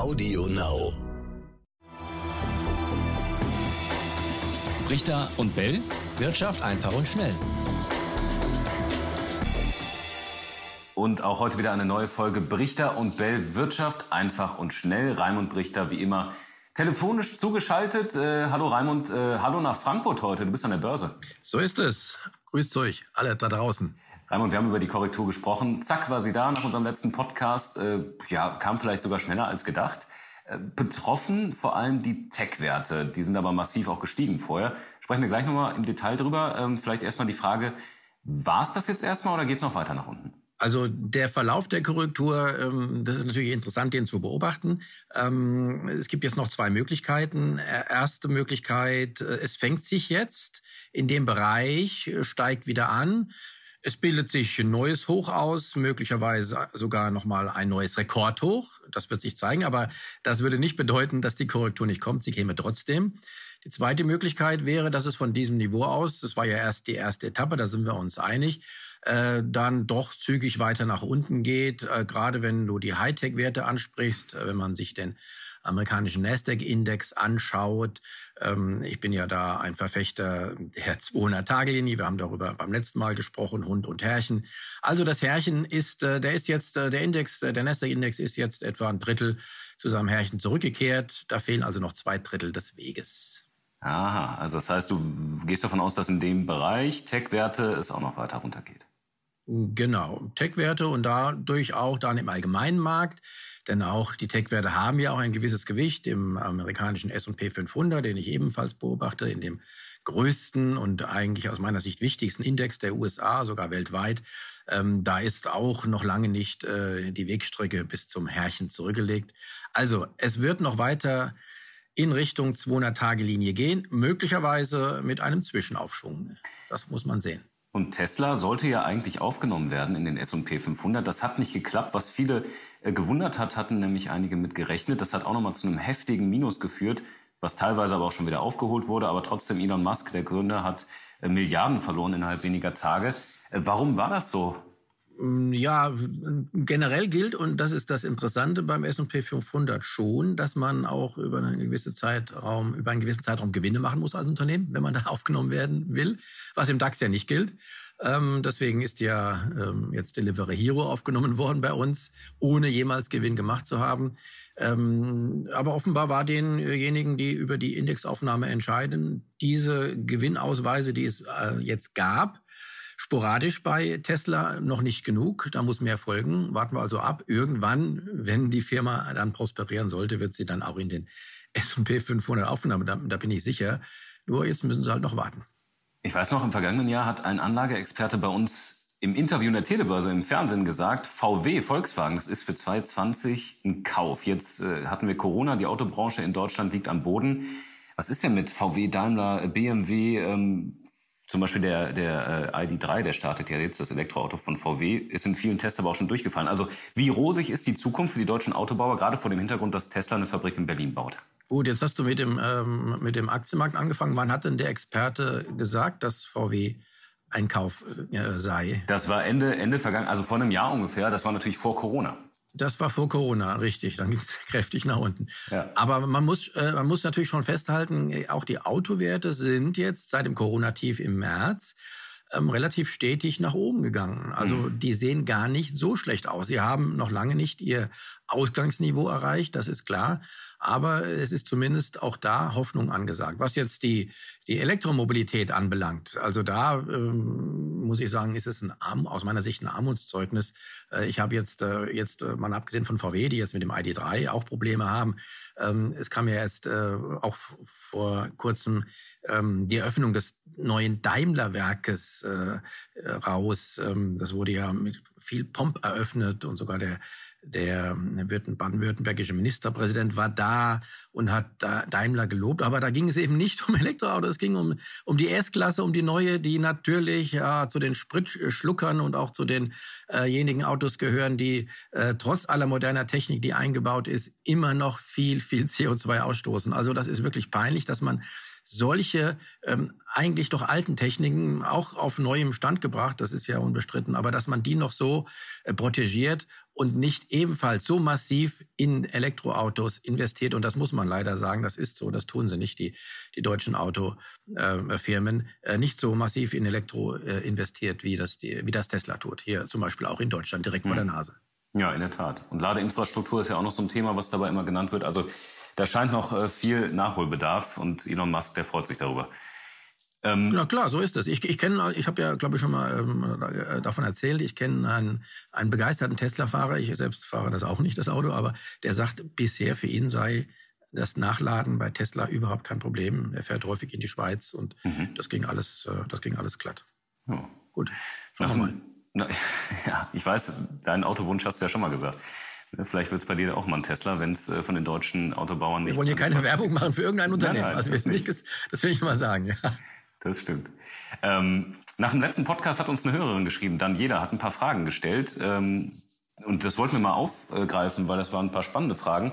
Audio Now. Richter und Bell. Wirtschaft einfach und schnell. Und auch heute wieder eine neue Folge Brichter und Bell Wirtschaft einfach und schnell. Raimund Brichter wie immer telefonisch zugeschaltet. Äh, hallo Raimund, äh, hallo nach Frankfurt heute. Du bist an der Börse. So ist es. Grüßt euch alle da draußen. Raimund, wir haben über die Korrektur gesprochen. Zack, war sie da nach unserem letzten Podcast. Äh, ja, kam vielleicht sogar schneller als gedacht. Äh, betroffen vor allem die Tech-Werte. Die sind aber massiv auch gestiegen vorher. Sprechen wir gleich nochmal im Detail drüber. Ähm, vielleicht erstmal die Frage, war es das jetzt erstmal oder geht es noch weiter nach unten? Also der Verlauf der Korrektur, ähm, das ist natürlich interessant, den zu beobachten. Ähm, es gibt jetzt noch zwei Möglichkeiten. Erste Möglichkeit, äh, es fängt sich jetzt in dem Bereich, steigt wieder an. Es bildet sich ein neues Hoch aus, möglicherweise sogar nochmal ein neues Rekordhoch. Das wird sich zeigen, aber das würde nicht bedeuten, dass die Korrektur nicht kommt. Sie käme trotzdem. Die zweite Möglichkeit wäre, dass es von diesem Niveau aus, das war ja erst die erste Etappe, da sind wir uns einig, äh, dann doch zügig weiter nach unten geht. Äh, gerade wenn du die Hightech-Werte ansprichst, äh, wenn man sich den amerikanischen Nasdaq-Index anschaut. Ähm, ich bin ja da ein Verfechter der 200-Tage-Linie. Wir haben darüber beim letzten Mal gesprochen, Hund und Herrchen. Also das Herrchen ist, äh, der ist jetzt, äh, der Index, äh, der Nasdaq-Index ist jetzt etwa ein Drittel zu seinem Herrchen zurückgekehrt. Da fehlen also noch zwei Drittel des Weges. Aha, also das heißt, du gehst davon aus, dass in dem Bereich Tech-Werte es auch noch weiter runtergeht. Genau, Tech-Werte und dadurch auch dann im allgemeinen Markt. Denn auch die Tech-Werte haben ja auch ein gewisses Gewicht im amerikanischen S&P 500, den ich ebenfalls beobachte, in dem größten und eigentlich aus meiner Sicht wichtigsten Index der USA, sogar weltweit. Ähm, da ist auch noch lange nicht äh, die Wegstrecke bis zum Herrchen zurückgelegt. Also es wird noch weiter in Richtung 200-Tage-Linie gehen, möglicherweise mit einem Zwischenaufschwung. Das muss man sehen. Und Tesla sollte ja eigentlich aufgenommen werden in den S&P 500. Das hat nicht geklappt. Was viele äh, gewundert hat, hatten nämlich einige mit gerechnet. Das hat auch nochmal zu einem heftigen Minus geführt, was teilweise aber auch schon wieder aufgeholt wurde. Aber trotzdem, Elon Musk, der Gründer, hat äh, Milliarden verloren innerhalb weniger Tage. Äh, warum war das so? Mm, ja, generell gilt, und das ist das Interessante beim S&P 500 schon, dass man auch über einen gewissen Zeitraum, über einen gewissen Zeitraum Gewinne machen muss als Unternehmen, wenn man da aufgenommen werden will, was im DAX ja nicht gilt. Ähm, deswegen ist ja ähm, jetzt Delivery Hero aufgenommen worden bei uns, ohne jemals Gewinn gemacht zu haben. Ähm, aber offenbar war denjenigen, die über die Indexaufnahme entscheiden, diese Gewinnausweise, die es äh, jetzt gab, sporadisch bei Tesla noch nicht genug. Da muss mehr folgen. Warten wir also ab. Irgendwann, wenn die Firma dann prosperieren sollte, wird sie dann auch in den S&P 500 aufgenommen. Da, da bin ich sicher. Nur jetzt müssen sie halt noch warten. Ich weiß noch, im vergangenen Jahr hat ein Anlageexperte bei uns im Interview in der Telebörse im Fernsehen gesagt, VW, Volkswagen, das ist für 2020 ein Kauf. Jetzt äh, hatten wir Corona, die Autobranche in Deutschland liegt am Boden. Was ist denn mit VW, Daimler, BMW, ähm, zum Beispiel der, der äh, ID3, der startet ja jetzt, das Elektroauto von VW, ist in vielen Tests aber auch schon durchgefallen. Also wie rosig ist die Zukunft für die deutschen Autobauer, gerade vor dem Hintergrund, dass Tesla eine Fabrik in Berlin baut? Gut, jetzt hast du mit dem, ähm, mit dem Aktienmarkt angefangen. Wann hat denn der Experte gesagt, dass VW ein Kauf äh, sei? Das war Ende, Ende vergangen, also vor einem Jahr ungefähr. Das war natürlich vor Corona. Das war vor Corona, richtig. Dann ging es kräftig nach unten. Ja. Aber man muss, äh, man muss natürlich schon festhalten, auch die Autowerte sind jetzt seit dem Corona-Tief im März ähm, relativ stetig nach oben gegangen. Also mhm. die sehen gar nicht so schlecht aus. Sie haben noch lange nicht ihr Ausgangsniveau erreicht, das ist klar. Aber es ist zumindest auch da Hoffnung angesagt. Was jetzt die, die Elektromobilität anbelangt, also da ähm, muss ich sagen, ist es ein Arm, aus meiner Sicht ein Armutszeugnis. Äh, ich habe jetzt, äh, jetzt äh, mal abgesehen von VW, die jetzt mit dem ID3 auch Probleme haben, ähm, es kam ja jetzt äh, auch vor kurzem ähm, die Eröffnung des neuen Daimler-Werkes äh, raus. Ähm, das wurde ja mit viel Pomp eröffnet und sogar der der baden-württembergische Ministerpräsident war da und hat Daimler gelobt. Aber da ging es eben nicht um Elektroautos, es ging um, um die S-Klasse, um die neue, die natürlich ja, zu den Spritschluckern und auch zu denjenigen äh Autos gehören, die äh, trotz aller moderner Technik, die eingebaut ist, immer noch viel, viel CO2 ausstoßen. Also das ist wirklich peinlich, dass man solche ähm, eigentlich doch alten Techniken auch auf neuem Stand gebracht, das ist ja unbestritten, aber dass man die noch so äh, protegiert und nicht ebenfalls so massiv in Elektroautos investiert, und das muss man leider sagen, das ist so, das tun sie nicht, die, die deutschen Autofirmen, äh, nicht so massiv in Elektro äh, investiert, wie das, die, wie das Tesla tut. Hier zum Beispiel auch in Deutschland, direkt mhm. vor der Nase. Ja, in der Tat. Und Ladeinfrastruktur ist ja auch noch so ein Thema, was dabei immer genannt wird. Also da scheint noch äh, viel Nachholbedarf und Elon Musk, der freut sich darüber. Ähm, ja klar, so ist es. Ich, ich kenne, ich habe ja, glaube ich, schon mal ähm, äh, davon erzählt. Ich kenne einen, einen begeisterten Tesla-Fahrer. Ich selbst fahre das auch nicht, das Auto, aber der sagt, bisher für ihn sei das Nachladen bei Tesla überhaupt kein Problem. Er fährt häufig in die Schweiz und mhm. das ging alles, äh, das ging alles glatt. Ja. Gut, schauen wir mal. Na, ja, ich weiß, deinen Autowunsch hast du ja schon mal gesagt. Vielleicht wird es bei dir auch mal ein Tesla, wenn es äh, von den deutschen Autobauern nicht. Wir wollen hier keine Werbung machen für irgendein Unternehmen. Nein, nein, also wir sind nicht, das will ich mal sagen. Ja. Das stimmt. Ähm, nach dem letzten Podcast hat uns eine Hörerin geschrieben, dann jeder hat ein paar Fragen gestellt. Ähm, und das wollten wir mal aufgreifen, weil das waren ein paar spannende Fragen.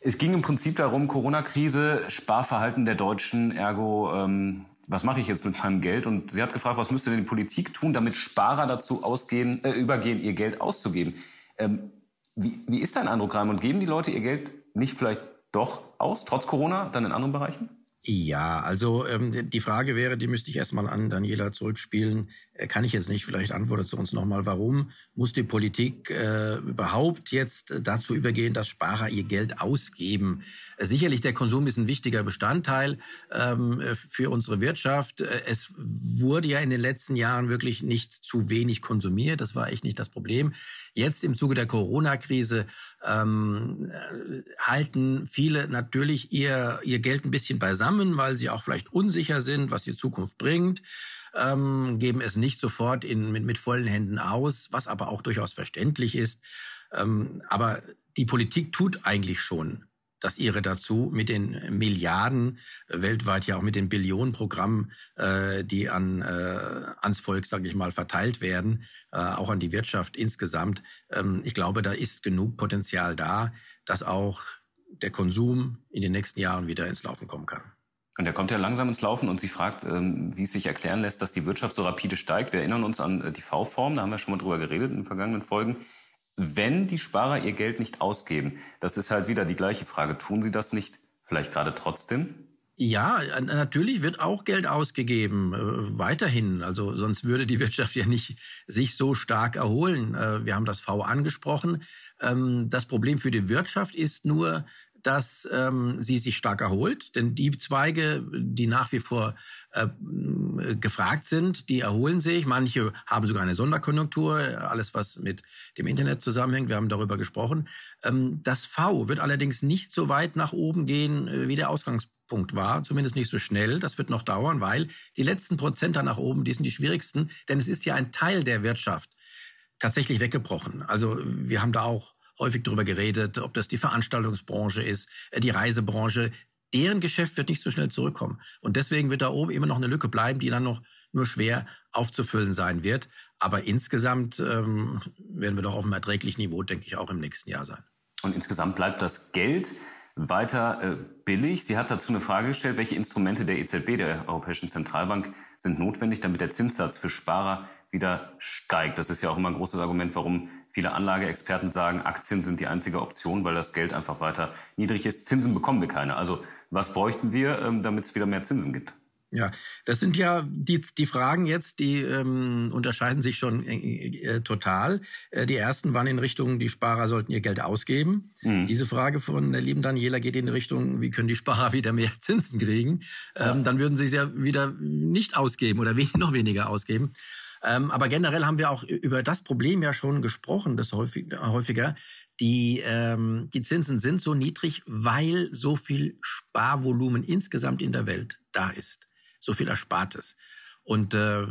Es ging im Prinzip darum, Corona-Krise, Sparverhalten der Deutschen, ergo, ähm, was mache ich jetzt mit meinem Geld? Und sie hat gefragt, was müsste denn die Politik tun, damit Sparer dazu ausgehen, äh, übergehen, ihr Geld auszugeben? Ähm, wie, wie ist dein Eindruck, Raimund? Geben die Leute ihr Geld nicht vielleicht doch aus, trotz Corona, dann in anderen Bereichen? Ja, also ähm, die Frage wäre, die müsste ich erstmal an Daniela zurückspielen. Äh, kann ich jetzt nicht, vielleicht antwortet zu uns nochmal, warum muss die Politik äh, überhaupt jetzt dazu übergehen, dass Sparer ihr Geld ausgeben? Äh, sicherlich, der Konsum ist ein wichtiger Bestandteil ähm, für unsere Wirtschaft. Äh, es wurde ja in den letzten Jahren wirklich nicht zu wenig konsumiert. Das war echt nicht das Problem. Jetzt im Zuge der Corona-Krise ähm, halten viele natürlich ihr, ihr Geld ein bisschen beisammen, weil sie auch vielleicht unsicher sind, was die Zukunft bringt, ähm, geben es nicht sofort in, mit, mit vollen Händen aus, was aber auch durchaus verständlich ist. Ähm, aber die Politik tut eigentlich schon das ihre dazu mit den Milliarden, weltweit ja auch mit den Billionenprogrammen, äh, die an, äh, ans Volk, sage ich mal, verteilt werden, äh, auch an die Wirtschaft insgesamt. Ähm, ich glaube, da ist genug Potenzial da, dass auch der Konsum in den nächsten Jahren wieder ins Laufen kommen kann. Und er kommt ja langsam ins Laufen und sie fragt, ähm, wie es sich erklären lässt, dass die Wirtschaft so rapide steigt. Wir erinnern uns an äh, die V-Form, da haben wir schon mal drüber geredet in den vergangenen Folgen wenn die Sparer ihr Geld nicht ausgeben? Das ist halt wieder die gleiche Frage. Tun sie das nicht vielleicht gerade trotzdem? Ja, natürlich wird auch Geld ausgegeben, äh, weiterhin. Also sonst würde die Wirtschaft ja nicht sich so stark erholen. Äh, wir haben das V angesprochen. Ähm, das Problem für die Wirtschaft ist nur, dass ähm, sie sich stark erholt, denn die Zweige, die nach wie vor äh, gefragt sind, die erholen sich. Manche haben sogar eine Sonderkonjunktur, alles was mit dem Internet zusammenhängt. Wir haben darüber gesprochen. Ähm, das V wird allerdings nicht so weit nach oben gehen, äh, wie der Ausgangspunkt war, zumindest nicht so schnell. Das wird noch dauern, weil die letzten Prozenter nach oben, die sind die schwierigsten, denn es ist ja ein Teil der Wirtschaft tatsächlich weggebrochen. Also wir haben da auch häufig darüber geredet, ob das die Veranstaltungsbranche ist, äh, die Reisebranche. Deren Geschäft wird nicht so schnell zurückkommen. Und deswegen wird da oben immer noch eine Lücke bleiben, die dann noch nur schwer aufzufüllen sein wird. Aber insgesamt ähm, werden wir doch auf einem erträglichen Niveau, denke ich, auch im nächsten Jahr sein. Und insgesamt bleibt das Geld weiter äh, billig. Sie hat dazu eine Frage gestellt, welche Instrumente der EZB, der Europäischen Zentralbank, sind notwendig, damit der Zinssatz für Sparer wieder steigt. Das ist ja auch immer ein großes Argument, warum Viele Anlageexperten sagen, Aktien sind die einzige Option, weil das Geld einfach weiter niedrig ist. Zinsen bekommen wir keine. Also was bräuchten wir, ähm, damit es wieder mehr Zinsen gibt? Ja, das sind ja die, die Fragen jetzt, die ähm, unterscheiden sich schon äh, äh, total. Äh, die ersten waren in Richtung, die Sparer sollten ihr Geld ausgeben. Mhm. Diese Frage von der lieben Daniela geht in Richtung, wie können die Sparer wieder mehr Zinsen kriegen? Ja. Ähm, dann würden sie es ja wieder nicht ausgeben oder wenig, noch weniger ausgeben. Ähm, aber generell haben wir auch über das Problem ja schon gesprochen, das häufig, häufiger. Die, ähm, die Zinsen sind so niedrig, weil so viel Sparvolumen insgesamt in der Welt da ist. So viel Erspartes. Und äh,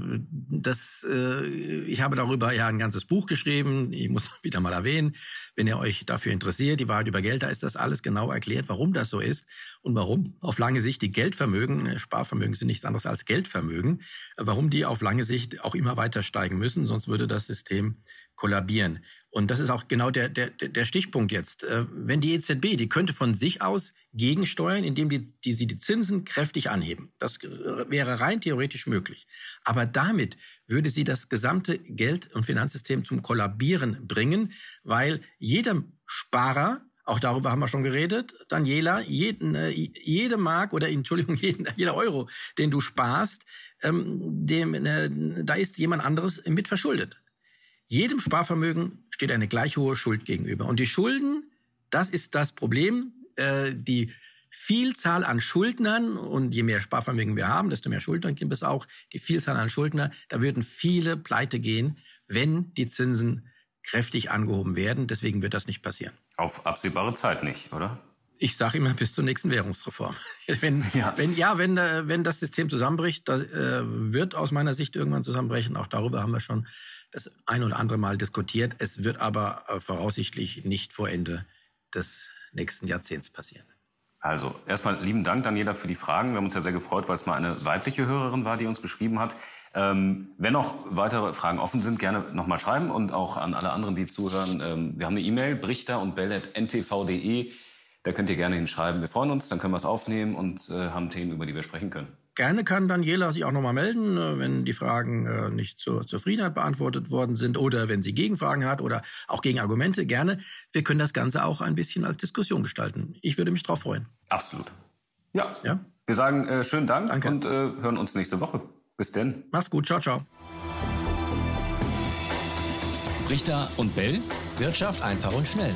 das, äh, ich habe darüber ja ein ganzes Buch geschrieben. Ich muss wieder mal erwähnen, wenn ihr euch dafür interessiert, die Wahrheit über Geld, da ist das alles genau erklärt, warum das so ist und warum auf lange Sicht die Geldvermögen, äh, Sparvermögen sind nichts anderes als Geldvermögen, warum die auf lange Sicht auch immer weiter steigen müssen, sonst würde das System kollabieren. Und das ist auch genau der, der, der Stichpunkt jetzt. Äh, wenn die EZB, die könnte von sich aus gegensteuern, indem die, die sie die Zinsen kräftig anheben. Das wäre rein theoretisch möglich. Aber damit würde sie das gesamte Geld- und Finanzsystem zum Kollabieren bringen, weil jedem Sparer, auch darüber haben wir schon geredet, Daniela, jeden, äh, jede Mark oder Entschuldigung, jeden, jeder Euro, den du sparst, ähm, dem, äh, da ist jemand anderes mit verschuldet. Jedem Sparvermögen steht eine gleich hohe Schuld gegenüber. Und die Schulden, das ist das Problem. Äh, die Vielzahl an Schuldnern und je mehr Sparvermögen wir haben, desto mehr Schuldner gibt es auch. Die Vielzahl an Schuldner, da würden viele pleite gehen, wenn die Zinsen kräftig angehoben werden. Deswegen wird das nicht passieren. Auf absehbare Zeit nicht, oder? Ich sage immer bis zur nächsten Währungsreform. wenn, ja. wenn ja, wenn, äh, wenn das System zusammenbricht, das äh, wird aus meiner Sicht irgendwann zusammenbrechen. Auch darüber haben wir schon das ein oder andere Mal diskutiert. Es wird aber äh, voraussichtlich nicht vor Ende des nächsten Jahrzehnts passieren. Also erstmal lieben Dank, Daniela, für die Fragen. Wir haben uns ja sehr gefreut, weil es mal eine weibliche Hörerin war, die uns geschrieben hat. Ähm, wenn noch weitere Fragen offen sind, gerne nochmal schreiben und auch an alle anderen, die zuhören. Ähm, wir haben eine E-Mail, brichter und bell.ntv.de. Da könnt ihr gerne hinschreiben. Wir freuen uns, dann können wir es aufnehmen und äh, haben Themen, über die wir sprechen können. Gerne kann Daniela sich auch nochmal melden, äh, wenn die Fragen äh, nicht zur Zufriedenheit beantwortet worden sind oder wenn sie Gegenfragen hat oder auch Gegenargumente. Gerne. Wir können das Ganze auch ein bisschen als Diskussion gestalten. Ich würde mich darauf freuen. Absolut. Ja. ja? Wir sagen äh, schönen Dank Danke. und äh, hören uns nächste Woche. Bis denn. Mach's gut. Ciao, ciao. Richter und Bell. Wirtschaft einfach und schnell.